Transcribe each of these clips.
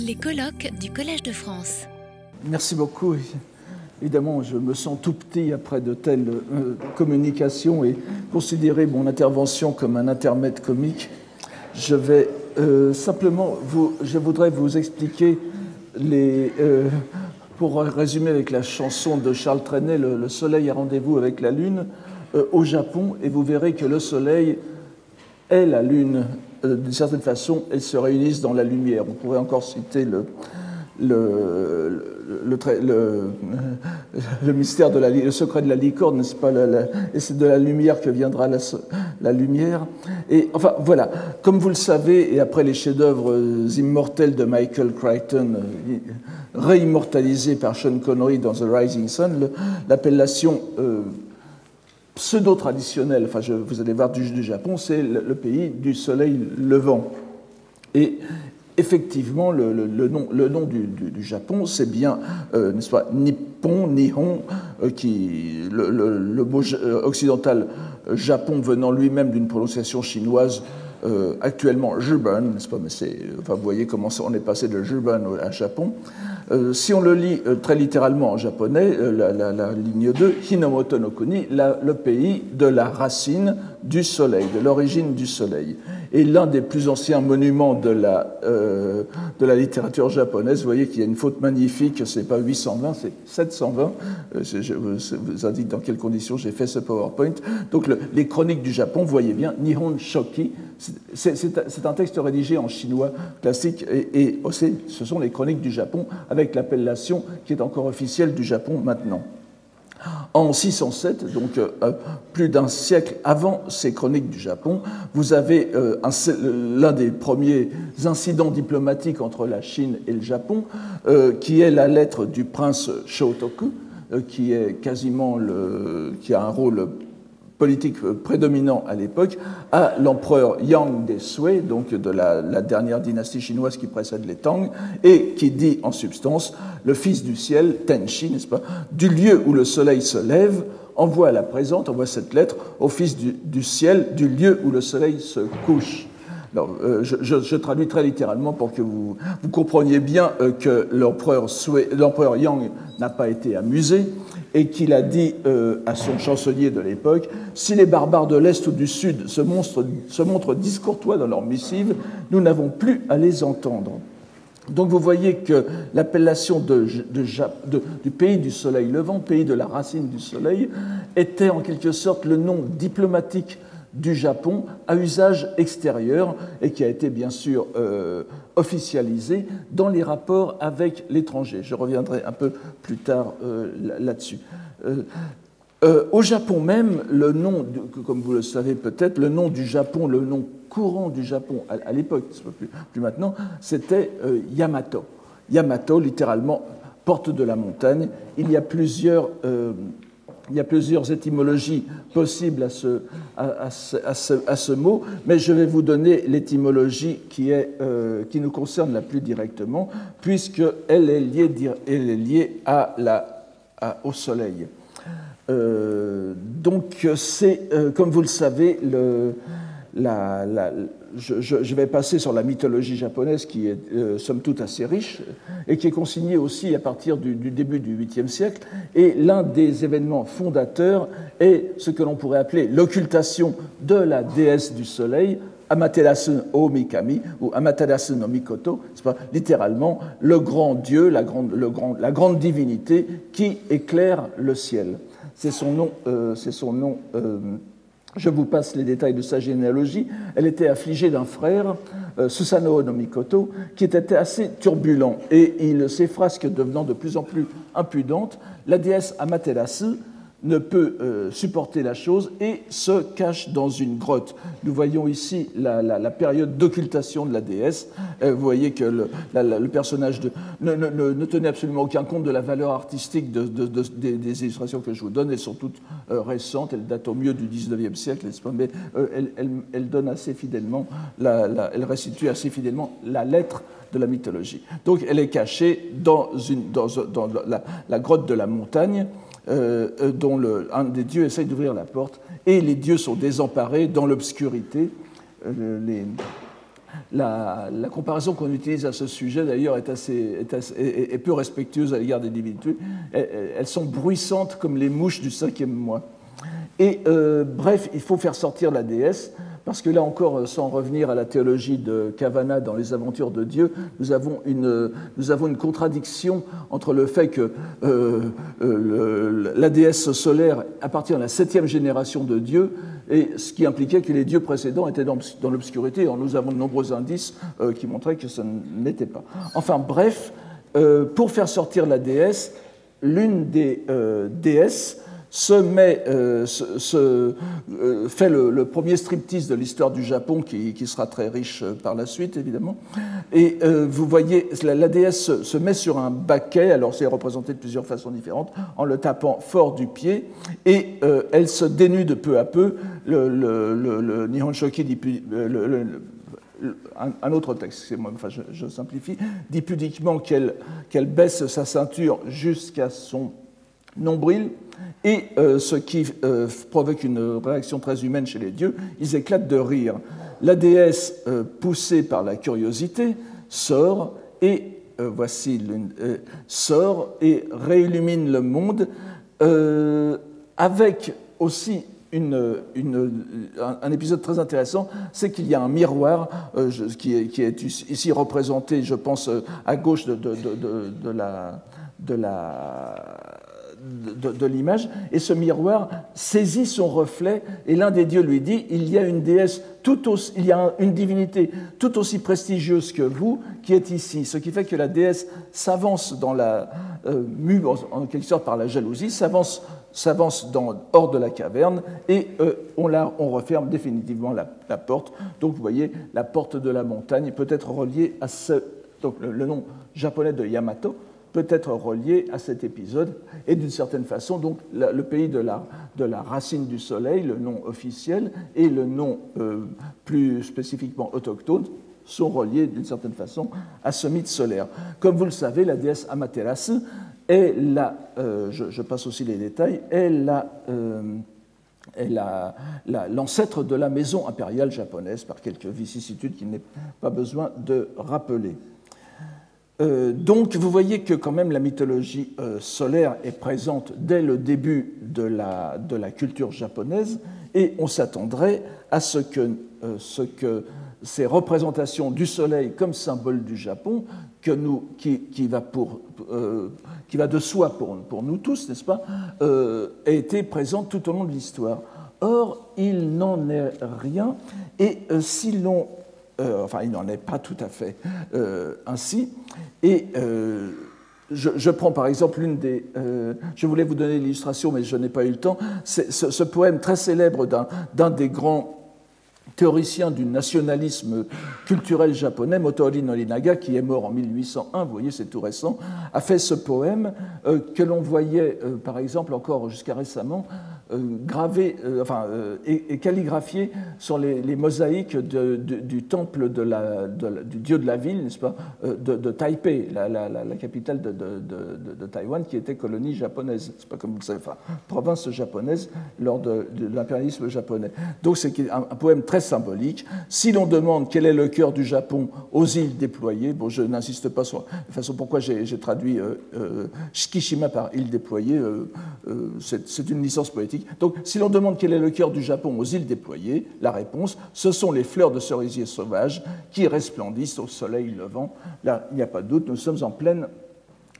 Les colloques du Collège de France. Merci beaucoup. Évidemment, je me sens tout petit après de telles euh, communications et considérer mon intervention comme un intermède comique. Je vais euh, simplement, vous, je voudrais vous expliquer les. Euh, pour résumer avec la chanson de Charles Trenet, le, le Soleil a rendez-vous avec la Lune, au Japon, et vous verrez que le Soleil est la Lune. Euh, D'une certaine façon, elles se réunissent dans la lumière. On pourrait encore citer le, mystère le secret de la licorne, n'est-ce pas Et c'est de la lumière que viendra la, lumière. Et enfin, voilà. Comme vous le savez, et après les chefs-d'œuvre immortels de Michael Crichton, réimmortalisés par Sean Connery dans The Rising Sun, l'appellation euh, pseudo-traditionnelle, enfin, je, vous allez voir, du, Japon, c'est le, pays du soleil levant. Et effectivement, le, nom, du, Japon, c'est bien, euh, n'est-ce pas, Nippon, Nihon, euh, qui, le, mot occidental Japon venant lui-même d'une prononciation chinoise, euh, actuellement Juban, n'est-ce pas, mais c'est, vous voyez comment on est passé de Juban à Japon. Euh, si on le lit euh, très littéralement en japonais, euh, la, ligne 2, Hinomoto no Kuni, le pays de la racine du soleil, de l'origine du soleil. Et l'un des plus anciens monuments de la, de la littérature japonaise, vous voyez qu'il y a une faute magnifique, c'est pas 820, c'est 720. Je vous indique dans quelles conditions j'ai fait ce PowerPoint. Donc le, les chroniques du Japon, vous voyez bien, Nihon Shoki, c'est un texte rédigé en chinois classique et, ce sont les chroniques du Japon avec l'appellation qui est encore officielle du Japon maintenant. En 607, donc euh, plus d'un siècle avant ces chroniques du Japon, vous avez euh, l'un des premiers incidents diplomatiques entre la Chine et le Japon, euh, qui est la lettre du prince Shotoku, euh, qui est quasiment le, qui a un rôle politique prédominant à l'époque, à l'empereur Yang des donc de la, dernière dynastie chinoise qui précède les Tang, et qui dit en substance le fils du ciel, Tenshi, n'est-ce pas, du lieu où le soleil se lève, envoie la présente, envoie cette lettre au fils du ciel, du lieu où le soleil se couche. Euh, je, traduis très littéralement pour que vous, compreniez bien euh, que l'empereur Yang n'a pas été amusé et qu'il a dit euh, à son chancelier de l'époque Si les barbares de l'Est ou du Sud se montrent, discourtois dans leurs missives, nous n'avons plus à les entendre. Donc vous voyez que l'appellation du pays du soleil levant, pays de la racine du soleil, était en quelque sorte le nom diplomatique du Japon à usage extérieur et qui a été bien sûr euh, officialisé dans les rapports avec l'étranger. Je reviendrai un peu plus tard euh, là-dessus. Euh, au Japon même, le nom, comme vous le savez peut-être, le nom du Japon, le nom courant du Japon à, l'époque, plus, maintenant, c'était Yamato. Yamato, littéralement, porte de la montagne. Il y a plusieurs il y a plusieurs étymologies possibles à ce, à, à, à ce, à ce mot, mais je vais vous donner l'étymologie qui, euh, qui, nous concerne la plus directement, puisqu'elle est liée, elle est liée la, au soleil. Euh, donc, c'est, euh, comme vous le savez, le, je, vais passer sur la mythologie japonaise qui est euh, somme toute assez riche et qui est consignée aussi à partir du, début du 8e siècle. Et l'un des événements fondateurs est ce que l'on pourrait appeler l'occultation de la déesse du soleil, Amaterasu o Mikami ou Amaterasu no Mikoto, pas, littéralement le grand dieu, la grande, le grand, la grande divinité qui éclaire le ciel. C'est son nom, euh, c'est son nom euh, je vous passe les détails de sa généalogie. Elle était affligée d'un frère, euh, Susanoo no Mikoto, qui était assez turbulent. Et il, ses frasques devenant de plus en plus impudentes, la déesse Amaterasu ne peut euh, supporter la chose et se cache dans une grotte. Nous voyons ici la, période d'occultation de la déesse. Euh, vous voyez que le, personnage ne, tenait absolument aucun compte de la valeur artistique de, de, des, illustrations que je vous donne. Elles sont toutes euh, récentes, elles datent au mieux du 19e siècle, mais elles, donnent assez fidèlement, elles restituent assez fidèlement la lettre de la mythologie. Donc elle est cachée dans la, grotte de la montagne euh, dont le, un des dieux essaye d'ouvrir la porte, et les dieux sont désemparés dans l'obscurité. Euh, la, comparaison qu'on utilise à ce sujet, d'ailleurs, est, assez, est, peu respectueuse à l'égard des divinités. Elles, sont bruissantes comme les mouches du cinquième mois. Et bref, il faut faire sortir la déesse parce que là encore, sans revenir à la théologie de Cavana dans les aventures de Dieu, nous avons une, une contradiction entre le fait que euh, euh, la déesse solaire appartient à la septième génération de Dieu, et ce qui impliquait que les dieux précédents étaient dans, l'obscurité. Nous avons de nombreux indices euh, qui montraient que ce n'était pas. Enfin bref, pour faire sortir la déesse, l'une des déesses se met, euh, euh, fait le, premier striptease de l'histoire du Japon, qui, sera très riche euh, par la suite, évidemment. Et vous voyez, la, déesse se, met sur un baquet, alors c'est représenté de plusieurs façons différentes, en le tapant fort du pied, et elle se dénude peu à peu. Le, le, Nihon Shoki dit, un, autre texte, enfin, je, je, simplifie, dit pudiquement qu'elle baisse sa ceinture jusqu'à son nombril, et euh, ce qui euh, provoque une réaction très humaine chez les dieux, ils éclatent de rire. La déesse, euh, poussée par la curiosité, sort et voici sort et réillumine le monde avec aussi un, épisode très intéressant, c'est qu'il y a un miroir qui, est, ici représenté, je pense, à gauche de la de, l'image, et ce miroir saisit son reflet, et l'un des dieux lui dit, il y a une déesse, tout aussi, il y a une divinité tout aussi prestigieuse que vous qui est ici, ce qui fait que la déesse s'avance dans la, euh, mue en, quelque sorte par la jalousie, s'avance s'avance hors de la caverne et euh, on, la, on referme définitivement la, porte. Donc vous voyez, la porte de la montagne peut être reliée à ce, donc le nom japonais de Yamato, peut être relié à cet épisode. Et d'une certaine façon, donc, le pays de la, la, racine du soleil, le nom officiel, et le nom euh, plus spécifiquement autochtone, sont reliés d'une certaine façon à ce mythe solaire. Comme vous le savez, la déesse Amaterasu est la, euh, je, passe aussi les détails, est la, euh, l'ancêtre de la maison impériale japonaise par quelques vicissitudes qu'il n'est pas besoin de rappeler. Euh, donc vous voyez que quand même la mythologie euh, solaire est présente dès le début de la, de la culture japonaise et on s'attendrait à ce que, euh, ce que, ces représentations du soleil comme symbole du Japon, que nous, qui, qui, va pour, qui, va de soi pour, pour nous tous, n'est-ce pas, aient été présentes tout au long de l'histoire. Or, il n'en est rien, et si l'on enfin il n'en est pas tout à fait ainsi. Et euh, je, prends par exemple une des... je voulais vous donner l'illustration, mais je n'ai pas eu le temps. Ce, ce, poème très célèbre d'un des grands théoriciens du nationalisme culturel japonais, Motori Norinaga, qui est mort en 1801, vous voyez, c'est tout récent, a fait ce poème que l'on voyait, par exemple, encore jusqu'à récemment, euh, gravé, euh, enfin, euh, et, calligraphié sur les, mosaïques du temple du dieu de la ville, n'est-ce pas, de, Taipei, la, capitale de, Taïwan, qui était colonie japonaise, c'est pas comme vous le savez, enfin, province japonaise lors de, l'impérialisme japonais. Donc c'est un, poème très symbolique. Si l'on demande quel est le cœur du Japon aux îles déployées, bon, je n'insiste pas sur la façon pourquoi j'ai traduit Shikishima par île déployée, c'est une licence poétique donc, si l'on demande quel est le cœur du Japon aux îles déployées, la réponse, ce sont les fleurs de cerisier sauvages qui resplendissent au soleil levant. Là, il n'y a pas de doute, nous sommes en pleine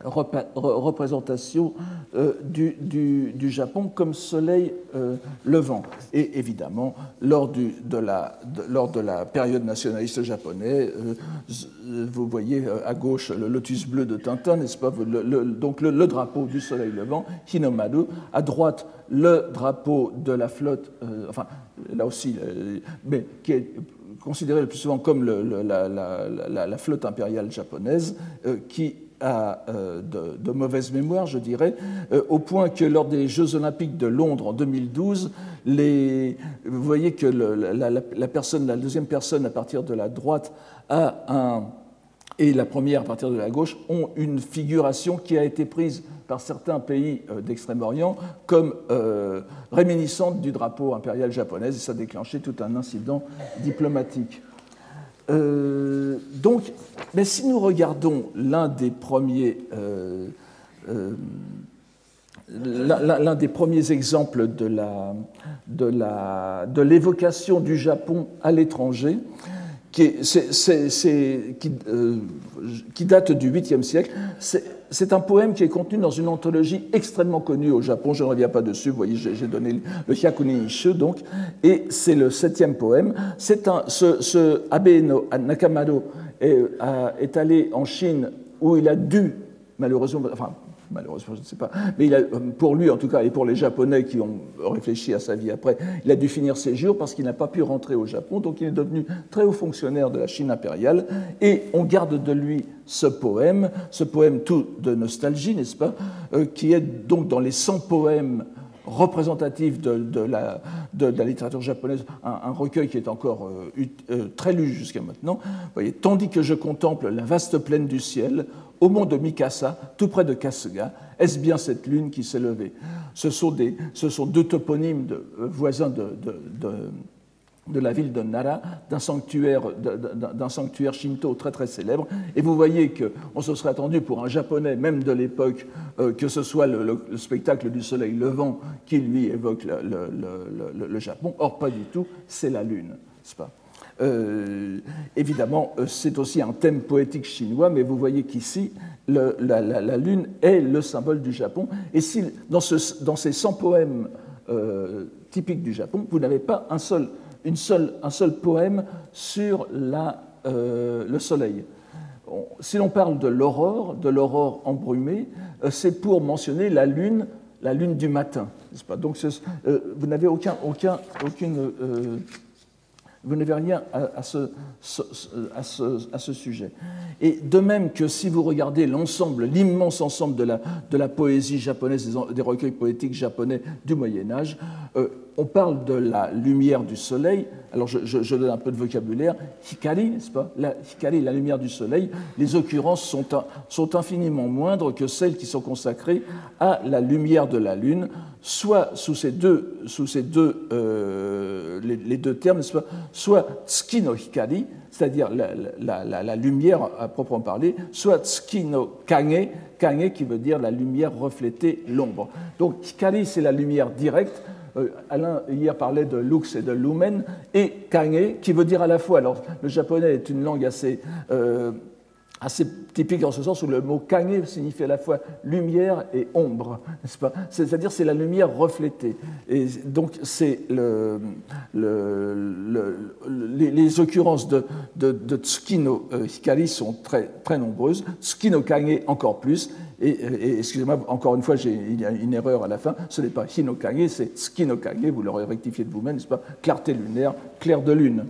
représentation euh, du, Japon comme soleil euh, levant. Et évidemment, lors, de la, lors, de la, période nationaliste japonaise, euh, vous voyez à gauche le lotus bleu de Tintin, n'est-ce pas Donc le, drapeau du soleil levant, Hinomaru, à droite le drapeau de la flotte, enfin là aussi, mais qui est considéré le plus souvent comme la, la, flotte impériale japonaise, qui euh, de, mauvaise mémoire, je dirais, euh, au point que lors des Jeux olympiques de Londres en 2012, les, vous voyez que la deuxième personne à partir de la droite a un, et la première à partir de la gauche ont une figuration qui a été prise par certains pays euh, d'Extrême-Orient comme réminiscente du drapeau impérial japonais, et ça a déclenché tout un incident diplomatique. Donc, mais si nous regardons l'un des premiers l'un des premiers exemples de, la, de, la, de l'évocation du Japon à l'étranger, qui, qui, euh, qui, date du 8e siècle. C'est un poème qui est contenu dans une anthologie extrêmement connue au Japon. Je ne reviens pas dessus. Vous voyez, j'ai donné le Hyakuni Ishu, donc. Et c'est le septième poème. C'est un, ce, ce Nakamado est, est allé en Chine où il a dû, malheureusement, enfin, malheureusement, je ne sais pas. Mais pour lui, en tout cas, et pour les Japonais qui ont réfléchi à sa vie après, il a dû finir ses jours parce qu'il n'a pas pu rentrer au Japon. Donc il est devenu très haut fonctionnaire de la Chine impériale. Et on garde de lui ce poème, ce poème tout de nostalgie, n'est-ce pas, euh, qui est donc dans les 100 poèmes représentatifs de, la, de, la, littérature japonaise, un, recueil qui est encore euh, euh, très lu jusqu'à maintenant. Vous voyez, tandis que je contemple la vaste plaine du ciel, au mont de Mikasa, tout près de Kasuga. Est-ce bien cette lune qui s'est levée? Ce sont, deux toponymes euh, voisins de, la ville de Nara, d'un sanctuaire, d'un sanctuaire shinto très très célèbre. Et vous voyez qu'on se serait attendu pour un japonais, même de l'époque, euh, que ce soit le, spectacle du soleil levant qui lui évoque le, le Japon. Or, pas du tout, c'est la lune, n'est-ce pas? Euh, évidemment, euh, c'est aussi un thème poétique chinois, mais vous voyez qu'ici, la, lune est le symbole du Japon. Et si, dans, ce, dans ces 100 poèmes euh, typiques du Japon, vous n'avez pas un seul, une seule, un seul poème sur la, le soleil. Si l'on parle de l'aurore, de l'aurore embrumée, c'est pour mentionner la lune, la lune du matin, pas? Donc, vous n'avez aucun, aucun, aucune vous n'avez rien à, ce, sujet. Et de même que si vous regardez l'ensemble, l'immense ensemble de la, de la, poésie japonaise, des, recueils poétiques japonais du Moyen Âge, euh, on parle de la lumière du soleil. Alors je, donne un peu de vocabulaire. Hikari, n'est-ce pas? La, la lumière du soleil. Les occurrences sont, infiniment moindres que celles qui sont consacrées à la lumière de la lune, soit sous ces deux, sous ces deux, euh, les, deux termes, Soit tsuki no hikari, c'est-à-dire la, lumière à proprement parler, soit tsuki no kage, kage qui veut dire la lumière reflétée, l'ombre. Donc hikari, c'est la lumière directe Alain hier parlait de lux et de lumen, et kage, qui veut dire à la fois, alors le japonais est une langue assez, euh, assez typique en ce sens où le mot kage signifie à la fois lumière et ombre, n'est-ce pas? C'est-à-dire c'est la lumière reflétée. Et donc les, occurrences de, de, de Tsukino euh, Hikari sont très, très nombreuses, Tsukino Kage encore plus, et, excusez-moi, encore une fois, il y a une erreur à la fin, ce n'est pas Hinokage, c'est Tsukinokage, vous l'aurez rectifié de vous-même, n'est-ce pas? Clarté lunaire, clair de lune.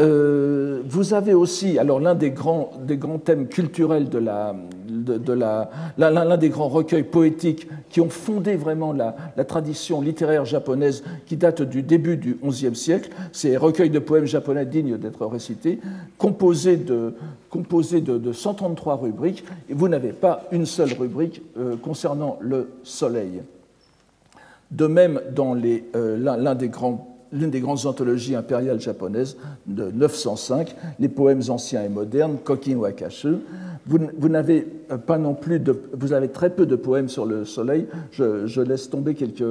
Euh, vous avez aussi, alors l'un des grands, des grands thèmes culturels de la, de, la, l'un des grands recueils poétiques qui ont fondé vraiment la, tradition littéraire japonaise qui date du début du XIe siècle, ces recueils de poèmes japonais dignes d'être récités, composés de, composés de, 133 rubriques, et vous n'avez pas une seule rubrique euh, concernant le soleil. De même, dans euh, l'un des grands l'une des grandes anthologies impériales japonaises de 905, les poèmes anciens et modernes, Kokin Wakashu. Vous, n'avez pas non plus de, vous avez très peu de poèmes sur le soleil. Je, laisse tomber quelques,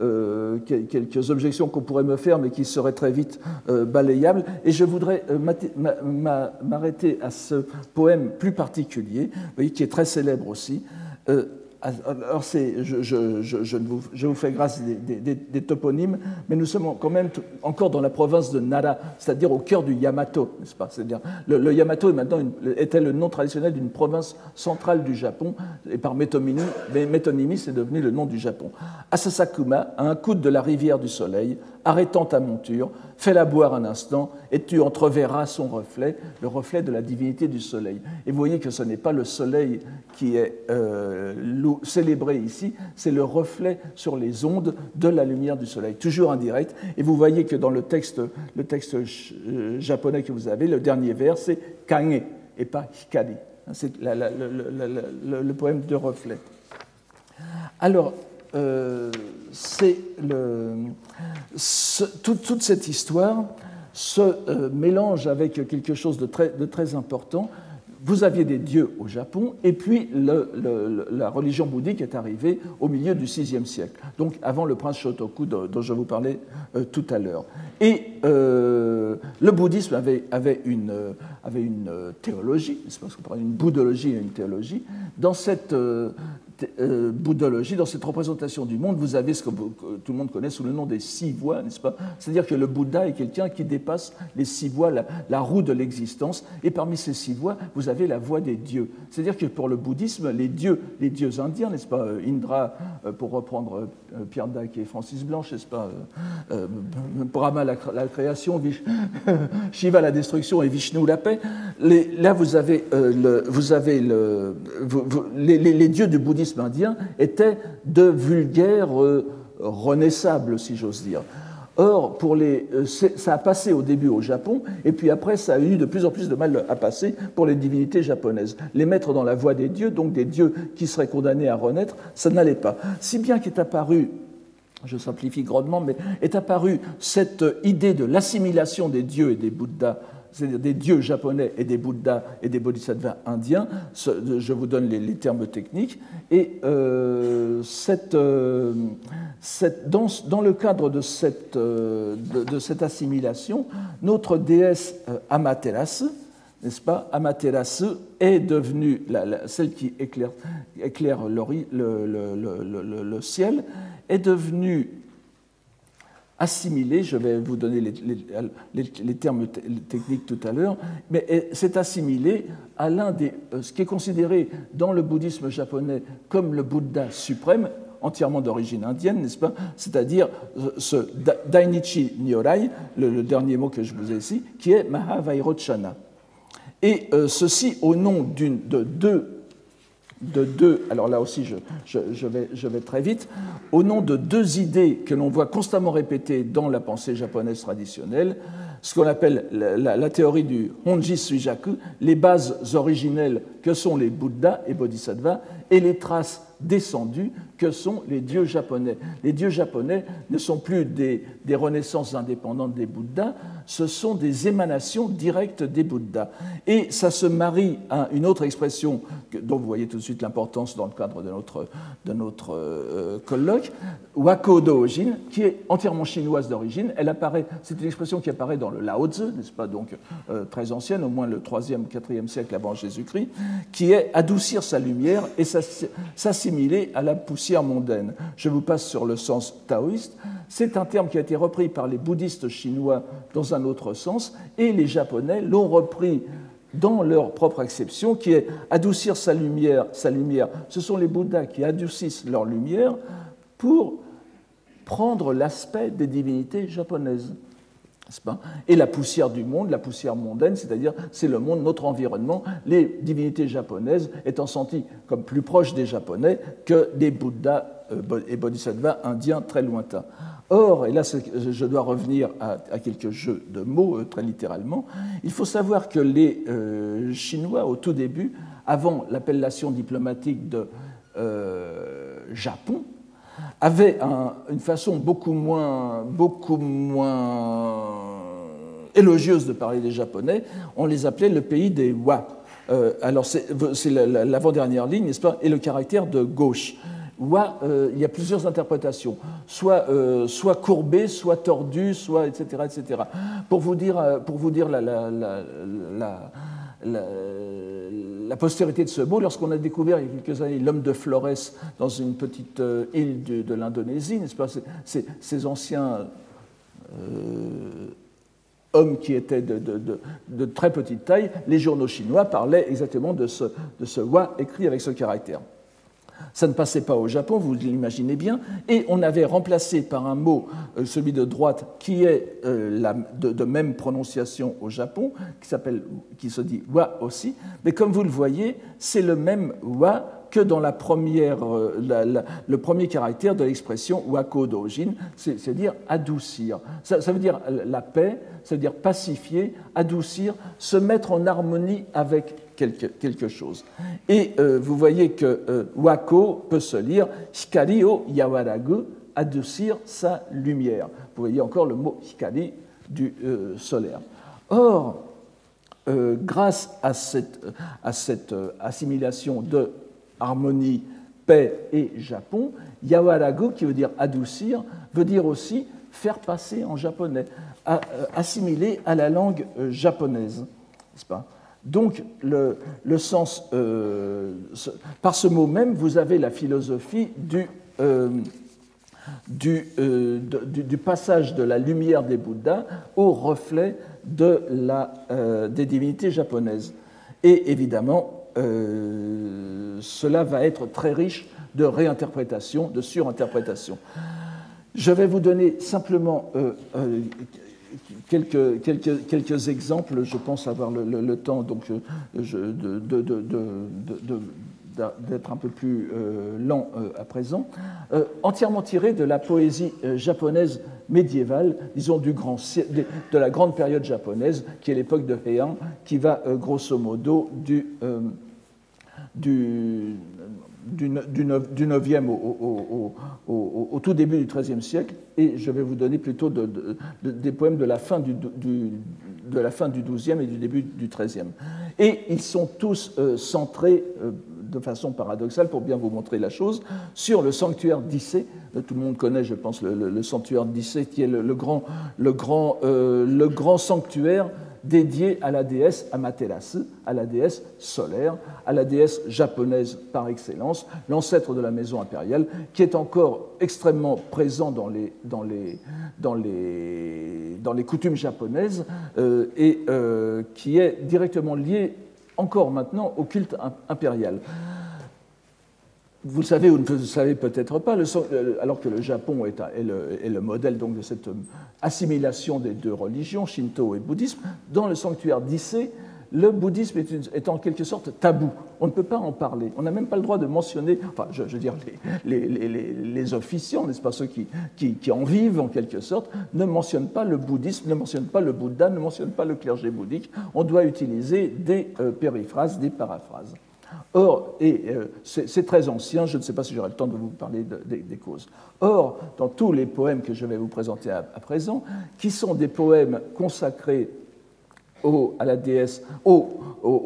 euh, quelques objections qu'on pourrait me faire, mais qui seraient très vite euh, balayables. Et je voudrais euh, m'arrêter à ce poème plus particulier, qui est très célèbre aussi. Alors, je, je, vous, fais grâce des, toponymes, mais nous sommes quand même encore dans la province de Nara, c'est-à-dire au cœur du Yamato, n'est-ce pas? Le, Yamato est maintenant était le nom traditionnel d'une province centrale du Japon, et par métonymie, métonymie c'est devenu le nom du Japon. Asasakuma, à un coude de la rivière du Soleil, arrêtant ta monture, fais-la boire un instant, et tu entreverras son reflet, le reflet de la divinité du soleil. Et vous voyez que ce n'est pas le soleil qui est euh, célébré ici, c'est le reflet sur les ondes de la lumière du soleil, toujours indirect. Et vous voyez que dans le texte, euh, japonais que vous avez, le dernier vers, c'est kage et pas hikari. C'est le, poème de reflet. Alors, euh, toute, cette histoire se mélange avec quelque chose de très important vous aviez des dieux au Japon, et puis la religion bouddhique est arrivée au milieu du VIe siècle, donc avant le prince Shotoku dont, je vous parlais euh, tout à l'heure. Et euh, le bouddhisme avait, une, avait une théologie, c'est parce qu'on parle d'une bouddhologie et une théologie. Dans cette euh, euh, bouddhologie, dans cette représentation du monde, vous avez ce que, tout le monde connaît sous le nom des six voies, n'est-ce pas? C'est-à-dire que le Bouddha est quelqu'un qui dépasse les six voies, la, roue de l'existence, et parmi ces six voies, vous avez la voie des dieux. C'est-à-dire que pour le bouddhisme, les dieux, les dieux indiens, n'est-ce pas? Euh, Indra, euh, pour reprendre Pierre Dac et Francis Blanche, n'est-ce pas? Brahma, la, création, Shiva, la destruction, et Vishnu, la paix. là, vous avez, vous avez le, les dieux du bouddhisme indien étaient de vulgaires euh, renaissables, si j'ose dire. Or, pour les, euh, ça a passé au début au Japon, et puis après, ça a eu de plus en plus de mal à passer pour les divinités japonaises. Les mettre dans la voie des dieux, donc des dieux qui seraient condamnés à renaître, ça n'allait pas. Si bien qu'est apparu, je simplifie grandement, mais est apparue cette idée de l'assimilation des dieux et des bouddhas c'est-à-dire des dieux japonais et des bouddhas et des bodhisattvas indiens. Je vous donne les, termes techniques. Et euh, cette, euh, dans, le cadre de cette, euh, de, cette assimilation, notre déesse Amaterasu, n'est-ce pas Amaterasu est devenue celle qui éclaire, éclaire le, ciel, est devenue assimilé, je vais vous donner les, termes techniques tout à l'heure, mais c'est assimilé à l'un des, euh, ce qui est considéré dans le bouddhisme japonais comme le Bouddha suprême, entièrement d'origine indienne, n'est-ce pas? C'est-à-dire euh, ce Dainichi Nyorai, le, dernier mot que je vous ai ici, qui est Mahavairochana. Et euh, ceci au nom de deux de deux, alors là aussi je, vais, très vite, au nom de deux idées que l'on voit constamment répétées dans la pensée japonaise traditionnelle, ce qu'on appelle la, la, théorie du Honji Suijaku, les bases originelles que sont les Bouddhas et Bodhisattvas, et les traces descendues que sont les dieux japonais. Les dieux japonais ne sont plus des, renaissances indépendantes des Bouddhas, ce sont des émanations directes des Bouddhas. Et ça se marie à une autre expression dont vous voyez tout de suite l'importance dans le cadre de notre, euh, colloque, Wako Doojin, qui est entièrement chinoise d'origine. Elle apparaît, c'est une expression qui apparaît dans le Lao Tzu, n'est-ce pas, donc euh, très ancienne, au moins le 3e, 4e siècle avant Jésus-Christ, qui est adoucir sa lumière et s'assimiler à la poussière mondaine. Je vous passe sur le sens taoïste. C'est un terme qui a été repris par les bouddhistes chinois dans un autre sens, et les Japonais l'ont repris dans leur propre acception, qui est adoucir sa lumière. Sa lumière. Ce sont les Bouddhas qui adoucissent leur lumière pour prendre l'aspect des divinités japonaises. Et la poussière du monde, la poussière mondaine, c'est-à-dire c'est le monde, notre environnement, les divinités japonaises étant senties comme plus proches des Japonais que des Bouddhas euh, et Bodhisattvas indiens très lointains. Or, et là je dois revenir à, quelques jeux de mots euh, très littéralement, il faut savoir que les euh, Chinois, au tout début, avant l'appellation diplomatique de Japon, avait une façon beaucoup moins, beaucoup moins élogieuse de parler des Japonais. On les appelait le pays des Wa. Euh, alors c'est l'avant-dernière ligne, n'est-ce pas, et le caractère de gauche. Wa, euh, il y a plusieurs interprétations, soit, euh, soit courbé, soit tordu, soit etc. etc. Pour vous dire, pour vous dire la postérité de ce mot, lorsqu'on a découvert il y a quelques années l'homme de Flores dans une petite euh, île de, l'Indonésie, n'est-ce pas ces, anciens euh, hommes qui étaient de, très petite taille, les journaux chinois parlaient exactement de ce, de ce wa écrit avec ce caractère. Ça ne passait pas au Japon, vous l'imaginez bien, et on avait remplacé par un mot, euh, celui de droite, qui est euh, de, même prononciation au Japon, qui, qui se dit wa aussi, mais comme vous le voyez, c'est le même wa que dans la première, euh, le premier caractère de l'expression wako dojin, c'est-à-dire adoucir. Ça, veut dire la paix, ça veut dire pacifier, adoucir, se mettre en harmonie avec quelque, chose. Et euh, vous voyez que euh, wako peut se lire hikari o yawaragu, adoucir sa lumière. Vous voyez encore le mot hikari du solaire. Or, grâce à cette, à cette assimilation de harmonie, paix et Japon, Yawarago, qui veut dire adoucir, veut dire aussi faire passer en japonais, assimiler à la langue japonaise, n'est-ce pas? Donc, le, sens, euh, par ce mot même, vous avez la philosophie du, euh, euh, du, passage de la lumière des Bouddhas au reflet de la, des divinités japonaises. Et évidemment, cela va être très riche de réinterprétation, de surinterprétation. Je vais vous donner simplement quelques, quelques, quelques, exemples, je pense avoir le, temps donc, d'être un peu plus euh, lent euh, à présent, euh, entièrement tiré de la poésie japonaise médiévale, disons du grand, de, la grande période japonaise, qui est l'époque de Heian, qui va grosso modo du, du du, 9e au, tout début du XIIIe siècle, et je vais vous donner plutôt des poèmes de la, fin du, de la fin du XIIe et du début du XIIIe. Et ils sont tous euh, centrés euh, de façon paradoxale, pour bien vous montrer la chose, sur le sanctuaire d'Issée. Tout le monde connaît, je pense, le, sanctuaire d'Issée, qui est le, grand, le, grand, euh, le grand sanctuaire dédié à la déesse Amaterasu, à la déesse solaire, à la déesse japonaise par excellence, l'ancêtre de la maison impériale, qui est encore extrêmement présent dans les coutumes japonaises euh, et euh, qui est directement lié encore maintenant au culte impérial. Vous savez ou ne le savez peut-être pas, euh, alors que le Japon est, le, modèle donc de cette euh, assimilation des deux religions, Shinto et bouddhisme, dans le sanctuaire d'Issée, le bouddhisme est, en quelque sorte tabou. On ne peut pas en parler. On n'a même pas le droit de mentionner, enfin, je, veux dire, les, officiants, n'est-ce pas, ceux qui, qui, en vivent en quelque sorte, ne mentionnent pas le bouddhisme, ne mentionnent pas le Bouddha, ne mentionnent pas le clergé bouddhique. On doit utiliser des euh, périphrases, des paraphrases. Or, et euh, c'est très ancien, je ne sais pas si j'aurai le temps de vous parler des causes. Or, dans tous les poèmes que je vais vous présenter à, présent, qui sont des poèmes consacrés au, à la déesse, au,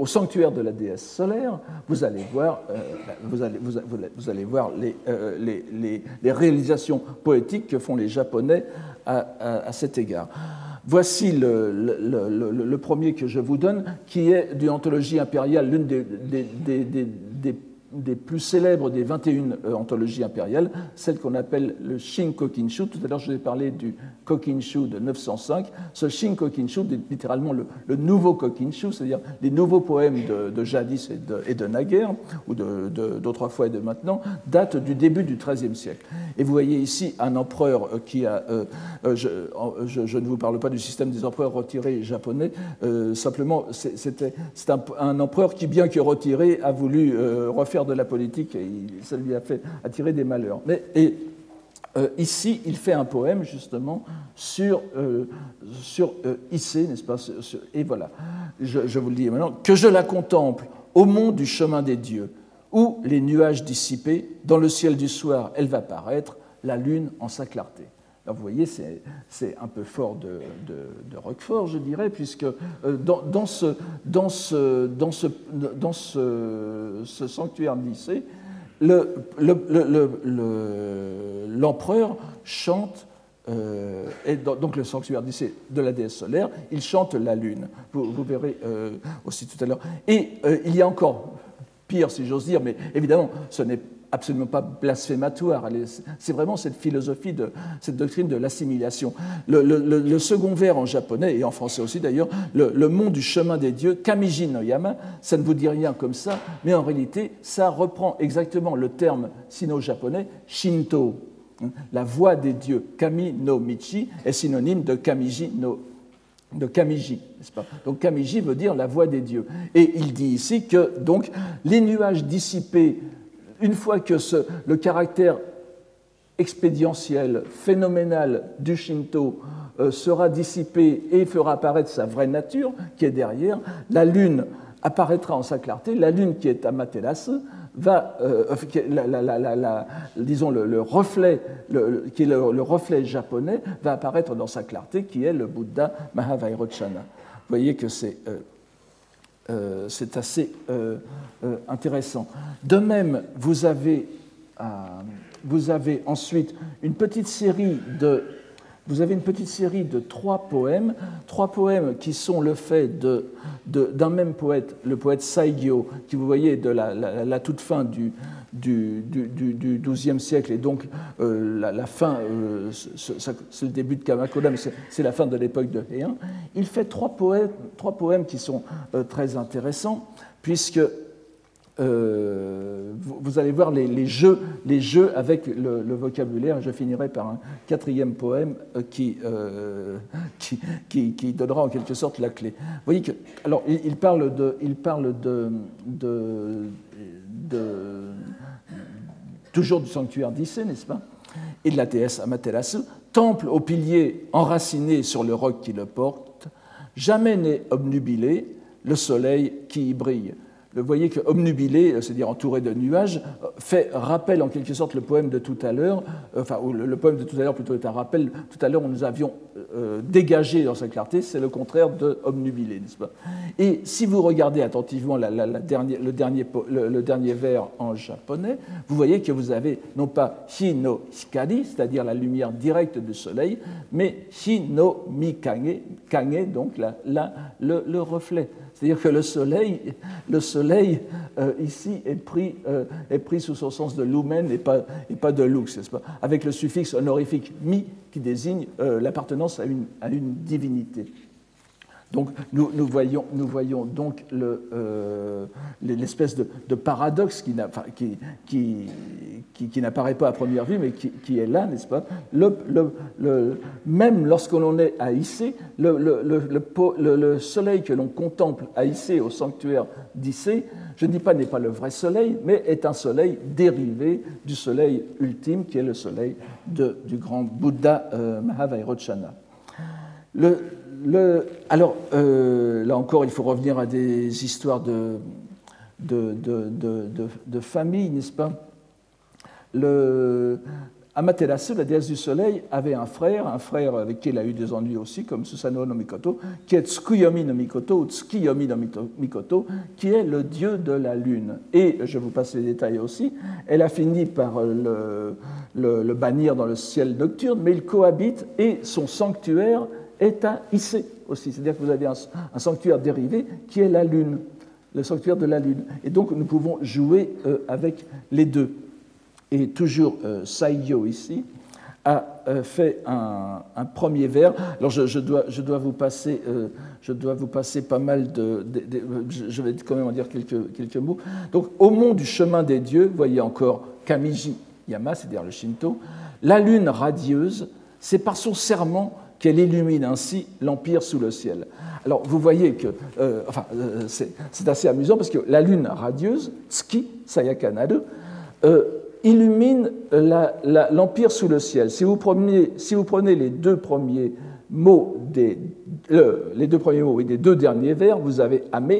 sanctuaire de la déesse solaire, vous allez voir, euh, allez, vous, allez voir euh, les, réalisations poétiques que font les Japonais à cet égard. Voici le, premier que je vous donne, qui est d'une anthologie impériale, l'une des, plus célèbres des 21 euh, anthologies impériales, celle qu'on appelle le Shin Kokinshu. Tout à l'heure, je vous ai parlé du Kokinshu de 905. Ce Shin Kokinshu est littéralement le, nouveau Kokinshu, c'est-à-dire les nouveaux poèmes de, jadis et de, et de, naguère, ou d'autrefois et de maintenant, datent du début du XIIIe siècle. Et vous voyez ici un empereur euh, qui a. Euh, je, je, ne vous parle pas du système des empereurs retirés japonais, simplement, c'est un, un, empereur qui, bien que retiré, a voulu refaire de la politique et ça lui a fait attirer des malheurs. Mais, et euh, ici, il fait un poème justement sur, euh, euh, n'est-ce pas Et voilà, je, je, vous le dis maintenant, que je la contemple au mont du chemin des dieux, où les nuages dissipés, dans le ciel du soir, elle va paraître, la lune en sa clarté. Alors vous voyez, c'est un peu fort de, Roquefort, je dirais, puisque euh, dans, ce, sanctuaire lycée, l'empereur le, chante, euh, et donc le sanctuaire lycée de la déesse solaire, il chante la lune. Vous, verrez euh, aussi tout à l'heure. Et il y a encore pire, si j'ose dire, mais évidemment, ce n'est absolument pas blasphématoire. C'est vraiment cette philosophie, cette doctrine de l'assimilation. Le, second vers en japonais, et en français aussi d'ailleurs, le, le, mont du chemin des dieux, Kamiji no Yama, ça ne vous dit rien comme ça, mais en réalité, ça reprend exactement le terme sino-japonais Shinto. La voie des dieux, Kami no Michi, est synonyme de Kamiji no de Kamiji, n'est-ce pas? Donc Kamiji veut dire la voix des dieux. Et il dit ici que donc les nuages dissipés une fois que le caractère expédientiel, phénoménal du Shinto euh, sera dissipé et fera apparaître sa vraie nature, qui est derrière, la lune apparaîtra en sa clarté, la lune qui est Amaterasu va, disons le, reflet, reflet japonais, va apparaître dans sa clarté, qui est le Bouddha Mahavairochana. Vous voyez que c'est euh, c'est assez intéressant. De même, vous avez, vous avez ensuite une petite série de vous avez une petite série de trois poèmes, trois poèmes qui sont le fait d'un même poète, le poète Saigyo, qui vous voyez de la, toute fin du, du, XIIe siècle, et donc euh, la, fin, euh, c'est le début de Kamakura, mais c'est la fin de l'époque de Heian. Il fait trois poèmes, trois poèmes qui sont euh, très intéressants, puisque euh, vous, allez voir les, jeux, avec le, vocabulaire. Je finirai par un quatrième poème euh, euh, qui, donnera en quelque sorte la clé. Voyez il, parle toujours du sanctuaire d'Issé, n'est-ce pas? Et de la déesse Amaterasu, temple aux piliers enraciné sur le roc qui le porte, jamais n'est obnubilé le soleil qui y brille vous voyez que omnubilé, c'est-à-dire entouré de nuages, fait rappel en quelque sorte le poème de tout à l'heure, euh, enfin le, poème de tout à l'heure plutôt est un rappel. Tout à l'heure, nous avions euh, dégagé dans sa clarté, c'est le contraire de omnubilé, n'est-ce pas? Et si vous regardez attentivement le, dernier, le, dernier vers en japonais, vous voyez que vous avez non pas hi no hikari, c'est-à-dire la lumière directe du soleil, mais hi no mikage, kage, donc le, le reflet. C'est-à-dire que le soleil, le soleil euh, ici est pris, euh, est pris sous son sens de lumen et pas, et pas de lux, pas? Avec le suffixe honorifique mi qui désigne euh, l'appartenance à une divinité. Donc nous, voyons, nous voyons, donc euh, l'espèce de, paradoxe qui, n'apparaît pas à première vue, mais qui, est là, n'est-ce pas? Même lorsqu'on est à Issé, le, soleil que l'on contemple à Issé, au sanctuaire d'Issé, je ne dis pas n'est pas le vrai soleil, mais est un soleil dérivé du soleil ultime, qui est le soleil du grand Bouddha euh. Le, alors, euh, là encore, il faut revenir à des histoires de, famille, n'est-ce pas? Amaterasu, la déesse du soleil, avait un frère, un frère avec qui elle a eu des ennuis aussi, comme Susanoo no Mikoto, qui est Tsukuyomi no Mikoto, ou Tsukiyomi no Mikoto, qui est le dieu de la lune. Et, je vous passe les détails aussi, elle a fini par le, le bannir dans le ciel nocturne, mais il cohabite et son sanctuaire est à Issé aussi. C'est-à-dire que vous avez un, sanctuaire dérivé qui est la Lune, le sanctuaire de la Lune. Et donc nous pouvons jouer euh, avec les deux. Et toujours euh, ici a euh, fait un, premier vers. Alors je, dois, je, dois, vous passer, je dois vous passer pas mal de, Je vais quand même en dire quelques, quelques mots. Donc au mont du chemin des dieux, vous voyez encore Kamiji Yama, c'est-à-dire le Shinto, la lune radieuse, c'est par son serment qu'elle illumine ainsi l'empire sous le ciel. Alors vous voyez que, euh, enfin, euh, c'est assez amusant parce que la lune radieuse, Tsuki Sayakanadu, euh, illumine l'empire sous le ciel. Si vous, prenez, les deux premiers mots des, les deux derniers vers, vous avez Ame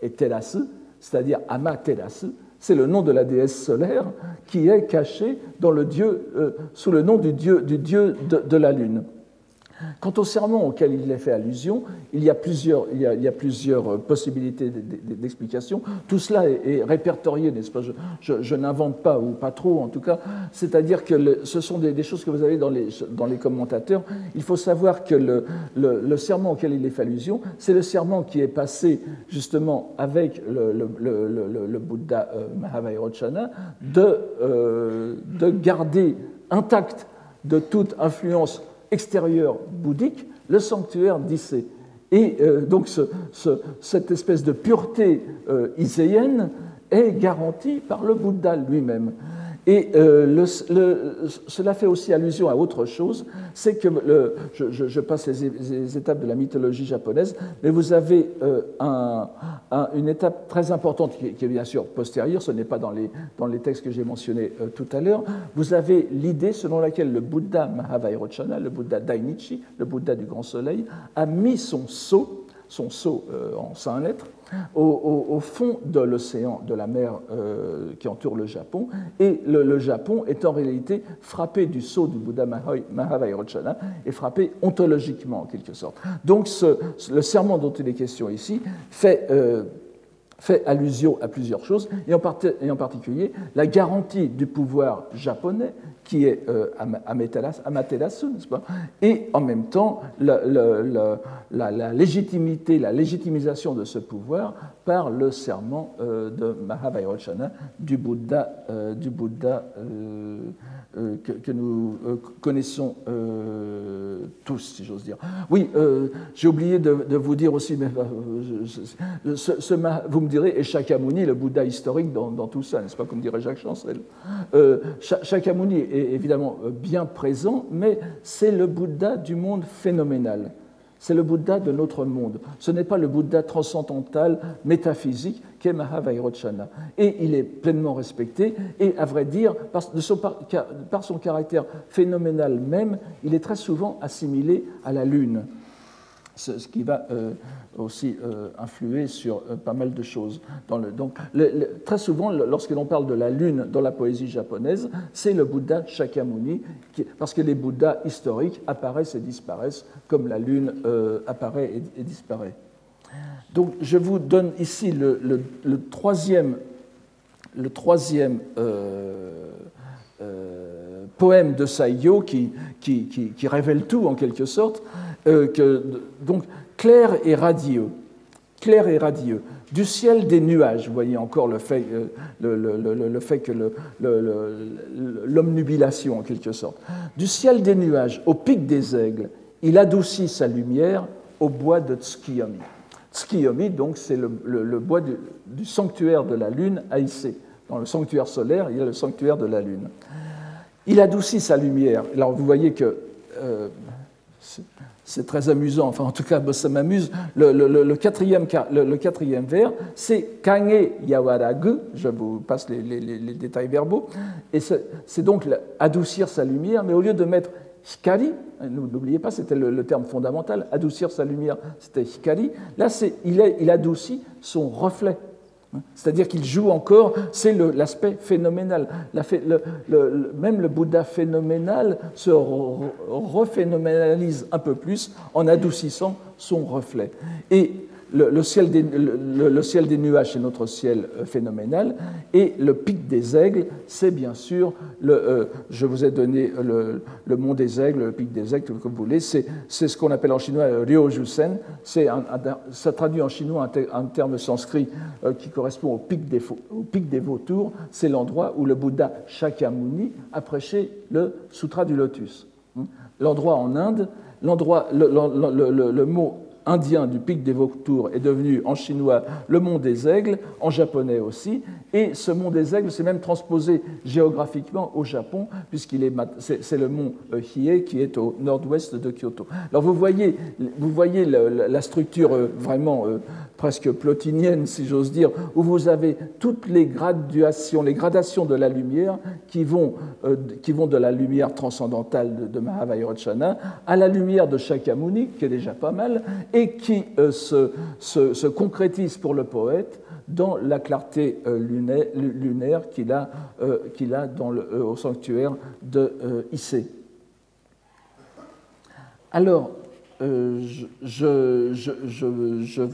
et Terasu, c'est-à-dire Ama Terasu, c'est le nom de la déesse solaire qui est caché dans le dieu, sous le nom du dieu de la lune. Quant au serment auquel il est fait allusion, il y a plusieurs, euh, possibilités d'explication. Tout cela est, répertorié, n'est-ce pas? Je, n'invente pas, ou pas trop en tout cas. C'est-à-dire que ce sont des, choses que vous avez dans les, commentateurs. Il faut savoir que le, serment auquel il est fait allusion, c'est le serment qui est passé justement avec le, Bouddha euh, de, euh, de garder intact de toute influence extérieur bouddhique, le sanctuaire d'Issé. Et euh, donc cette espèce de pureté euh, iséienne est garantie par le Bouddha lui-même. Et euh, cela fait aussi allusion à autre chose, c'est que je, passe les, étapes de la mythologie japonaise, mais vous avez euh, une étape très importante qui, est bien sûr postérieure, ce n'est pas dans les, dans les textes que j'ai mentionnés euh, tout à l'heure. Vous avez l'idée selon laquelle le Bouddha Mahavairochana, le Bouddha Dainichi, le Bouddha du Grand Soleil, a mis son sceau, son sceau en cinq lettres, au, fond de l'océan, de la mer euh, qui entoure le Japon, et le, Japon est en réalité frappé du sceau du Bouddha Mahavairochana et frappé ontologiquement en quelque sorte. Donc le serment dont il est question ici fait euh, fait allusion à plusieurs choses, et en, particulier la garantie du pouvoir japonais, qui est euh, Amaterasu, Et en même temps, la, légitimité, la légitimisation de ce pouvoir par le serment euh, de Mahavairochana du Bouddha, euh, du Bouddha euh, que, nous connaissons tous, si j'ose dire. Oui, j'ai oublié de, vous dire aussi, mais ce, vous me direz, et Shakyamuni, le Bouddha historique dans, tout ça, n'est-ce pas, comme dirait Jacques Chancel Shakyamuni est évidemment bien présent, mais c'est le Bouddha du monde phénoménal. C'est le Bouddha de notre monde. Ce n'est pas le Bouddha transcendantal, métaphysique, qu'est Mahavairochana. Et il est pleinement respecté, et à vrai dire, par son caractère phénoménal même, il est très souvent assimilé à la Lune ce qui va euh, aussi euh, influer sur euh, pas mal de choses. Donc, très souvent, lorsque l'on parle de la lune dans la poésie japonaise, c'est le Bouddha Shakyamuni, parce que les Bouddhas historiques apparaissent et disparaissent comme la lune apparaît et, disparaît. Donc, je vous donne ici le, troisième, poème de qui, qui, révèle tout en quelque sorte. Euh, donc clair et radieux, clair et radieux, du ciel des nuages, vous voyez encore le fait, euh, le, fait que l'omnubilation en quelque sorte, du ciel des nuages au pic des aigles, il adoucit sa lumière au bois de Tsukiyomi. Tsukiyomi, donc, c'est le, bois du, sanctuaire de la lune à. Dans le sanctuaire solaire, il y a le sanctuaire de la lune. Il adoucit sa lumière. Alors, vous voyez que euh, c'est très amusant, enfin en tout cas ça m'amuse. Le, quatrième, le, vers, c'est Kange Yawaragu, je vous passe les, détails verbaux, et c'est donc adoucir sa lumière, mais au lieu de mettre Hikari, n'oubliez pas, c'était le, terme fondamental, adoucir sa lumière, c'était Hikari, là il, il adoucit son reflet. C'est-à-dire qu'il joue encore, c'est l'aspect phénoménal. même le Bouddha phénoménal se rephénoménalise un peu plus en adoucissant son reflet. Et le, ciel des, nuages, c'est notre ciel euh, phénoménal, et le pic des aigles, c'est bien sûr, euh, je vous ai donné le, mont des aigles, le pic des aigles, comme vous voulez, c'est ce qu'on appelle en chinois euh, Ryojusen, ça traduit en chinois un, terme sanskrit qui correspond au pic des, au pic des vautours, c'est l'endroit où le Bouddha Shakyamuni a prêché le Sutra du Lotus. L'endroit en Inde, l'endroit, le, mot indien du pic des Vautours est devenu en chinois le mont des Aigles, en japonais aussi, et ce mont des Aigles s'est même transposé géographiquement au Japon, puisqu'il est, c'est le mont euh, Hiei qui est au nord-ouest de Kyoto. Alors vous voyez, la structure euh, vraiment euh, presque plotinienne, si j'ose dire, où vous avez toutes les gradations, les gradations de la lumière qui vont, qui vont de la lumière transcendantale de, de à la lumière de Shakyamuni, qui est déjà pas mal, et qui se, se, se concrétise pour le poète dans la clarté euh, lunaire, qu'il a, euh, a dans le, euh, au sanctuaire de Issé. Alors, je, je,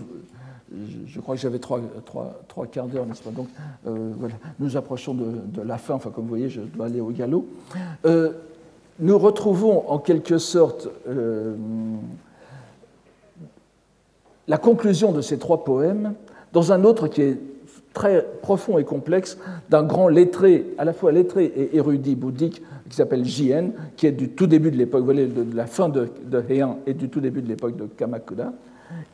crois que j'avais trois, trois, trois, quarts d'heure, n'est-ce pas? Donc, voilà, nous approchons de, la fin, enfin, comme vous voyez, je dois aller au galop. nous retrouvons en quelque sorte la conclusion de ces trois poèmes dans un autre qui est très profond et complexe d'un grand lettré, à la fois lettré et érudit bouddhique, qui s'appelle Jien, qui est du tout début de l'époque, de la fin de, de Heian et du tout début de l'époque de Kamakura,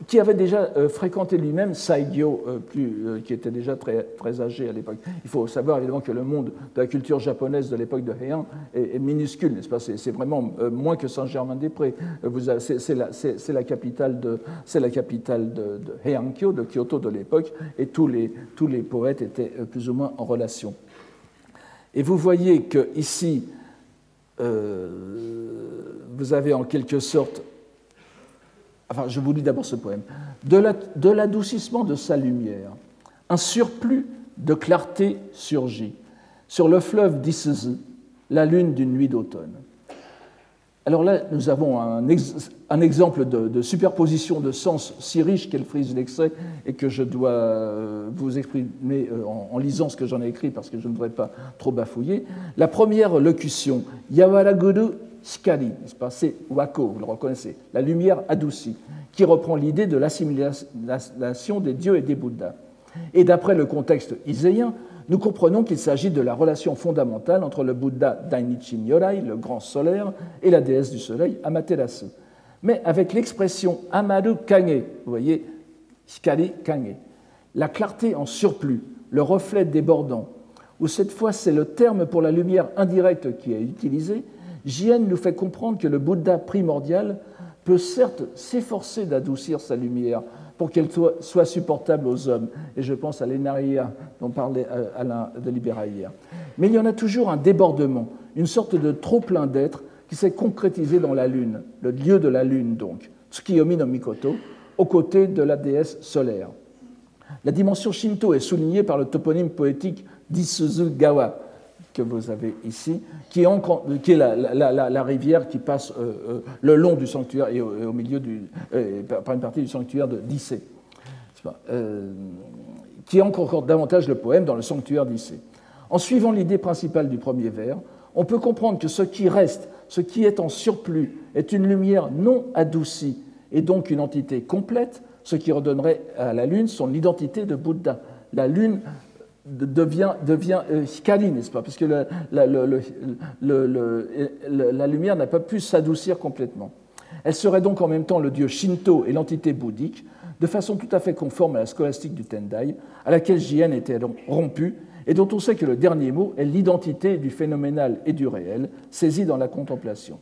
qui avait déjà euh, fréquenté lui-même Saigyo, euh, euh, qui était déjà très, très âgé à l'époque. Il faut savoir évidemment que le monde de la culture japonaise de l'époque de Heian est, minuscule, n'est-ce pas? C'est vraiment moins que Saint-Germain-des-Prés. C'est la, capitale de, la de Heiankyo, de Kyoto de l'époque, et tous les, tous les poètes étaient plus ou moins en relation. Et vous voyez que ici, vous avez en quelque sorte enfin je vous lis d'abord ce poème, de l'adoucissement de sa lumière, un surplus de clarté surgit sur le fleuve d'Isseze, la lune d'une nuit d'automne. Alors là, nous avons un, exemple de, superposition de sens si riche qu'elle frise l'extrait et que je dois euh, vous exprimer euh, en, lisant ce que j'en ai écrit parce que je ne voudrais pas trop bafouiller. La première locution, Yawaraguru Shikari, c'est Wako, vous le reconnaissez, la lumière adoucie, qui reprend l'idée de l'assimilation des dieux et des Bouddhas. Et d'après le contexte iséen, nous comprenons qu'il s'agit de la relation fondamentale entre le Bouddha Dainichi Nyorai, le grand solaire, et la déesse du soleil, Amaterasu. Mais avec l'expression Amaru Kage, vous voyez, Hikari Kage, la clarté en surplus, le reflet débordant, où cette fois c'est le terme pour la lumière indirecte qui est utilisé, Jien nous fait comprendre que le Bouddha primordial peut certes s'efforcer d'adoucir sa lumière pour qu'elle soit supportable aux hommes. Et je pense à l'Enaria dont parlait euh, Alain de Libéra hier. Mais il y en a toujours un débordement, une sorte de trop-plein d'être qui s'est concrétisé dans la Lune, le lieu de la Lune donc, Tsukiyomi no Mikoto, aux côtés de la déesse solaire. La dimension shinto est soulignée par le toponyme poétique d'Isuzu Gawa, que vous avez ici, qui est, la, rivière qui passe euh, euh, le long du sanctuaire et au, milieu du, euh, par une partie du sanctuaire d'Issée, qui ancre encore davantage le poème dans le sanctuaire d'Issée. En suivant l'idée principale du premier vers, on peut comprendre que ce qui reste, ce qui est en surplus, est une lumière non adoucie et donc une entité complète, ce qui redonnerait à la Lune son identité de Bouddha. La Lune devient, devient euh, n'est-ce pas? Parce que la, la lumière n'a pas pu s'adoucir complètement. Elle serait donc en même temps le dieu Shinto et l'entité bouddhique, de façon tout à fait conforme à la scolastique du Tendai, à laquelle Jien était rompu, et dont on sait que le dernier mot est l'identité du phénoménal et du réel, saisi dans la contemplation.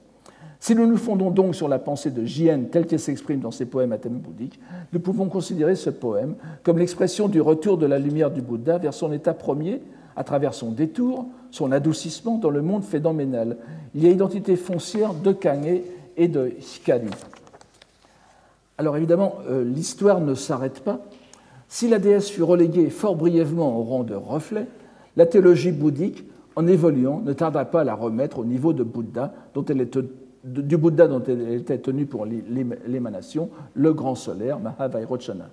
Si nous nous fondons donc sur la pensée de Jien telle qu'elle s'exprime dans ses poèmes à thème bouddhique, nous pouvons considérer ce poème comme l'expression du retour de la lumière du Bouddha vers son état premier, à travers son détour, son adoucissement dans le monde phénoménal. Il y a identité foncière de Kage et de Hikari. Alors évidemment, euh, l'histoire ne s'arrête pas. Si la déesse fut reléguée fort brièvement au rang de reflet, la théologie bouddhique, en évoluant, ne tarda pas à la remettre au niveau de Bouddha, dont elle est du Bouddha dont elle était tenue pour l'émanation, le grand solaire, Mahavairochana.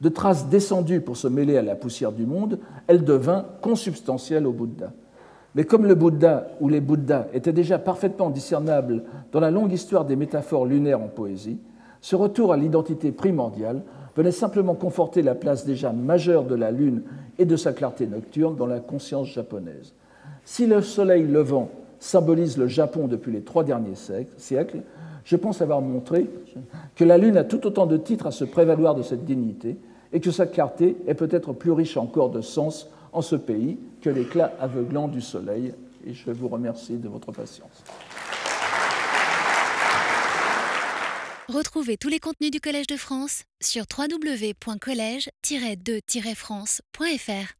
De traces descendues pour se mêler à la poussière du monde, elle devint consubstantielle au Bouddha. Mais comme le Bouddha ou les Bouddhas étaient déjà parfaitement discernables dans la longue histoire des métaphores lunaires en poésie, ce retour à l'identité primordiale venait simplement conforter la place déjà majeure de la lune et de sa clarté nocturne dans la conscience japonaise. Si le soleil levant symbolise le Japon depuis les trois derniers siècles, je pense avoir montré que la Lune a tout autant de titres à se prévaloir de cette dignité et que sa clarté est peut-être plus riche encore de sens en ce pays que l'éclat aveuglant du soleil. Et je vous remercie de votre patience. Retrouvez tous les contenus du Collège de France sur www.colège-2-france.fr.